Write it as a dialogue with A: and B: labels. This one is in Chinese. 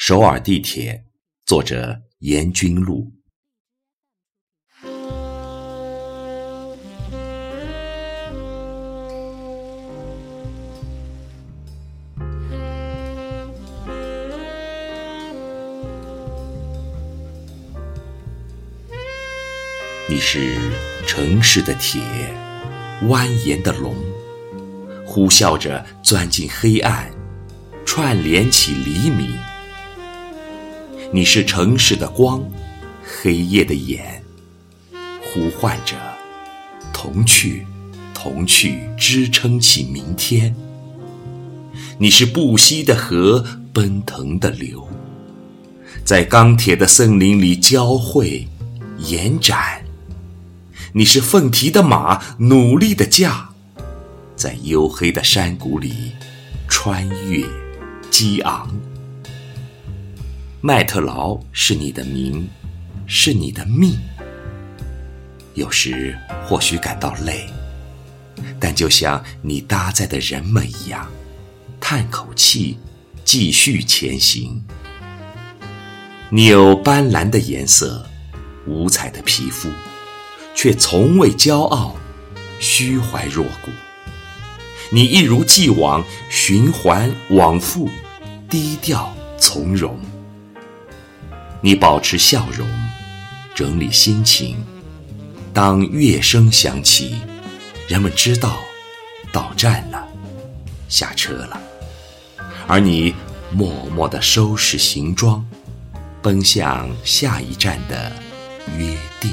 A: 首尔地铁，作者严君路。你是城市的铁，蜿蜒的龙，呼啸着钻进黑暗，串联起黎明。你是城市的光，黑夜的眼，呼唤着同去，同去，支撑起明天。你是不息的河，奔腾的流，在钢铁的森林里交汇、延展。你是奋蹄的马，努力的驾，在黝黑的山谷里穿越、激昂。麦特劳是你的名，是你的命。有时或许感到累，但就像你搭载的人们一样，叹口气，继续前行。你有斑斓的颜色，五彩的皮肤，却从未骄傲，虚怀若谷。你一如既往，循环往复，低调从容。你保持笑容，整理心情。当乐声响起，人们知道到站了，下车了。而你默默地收拾行装，奔向下一站的约定。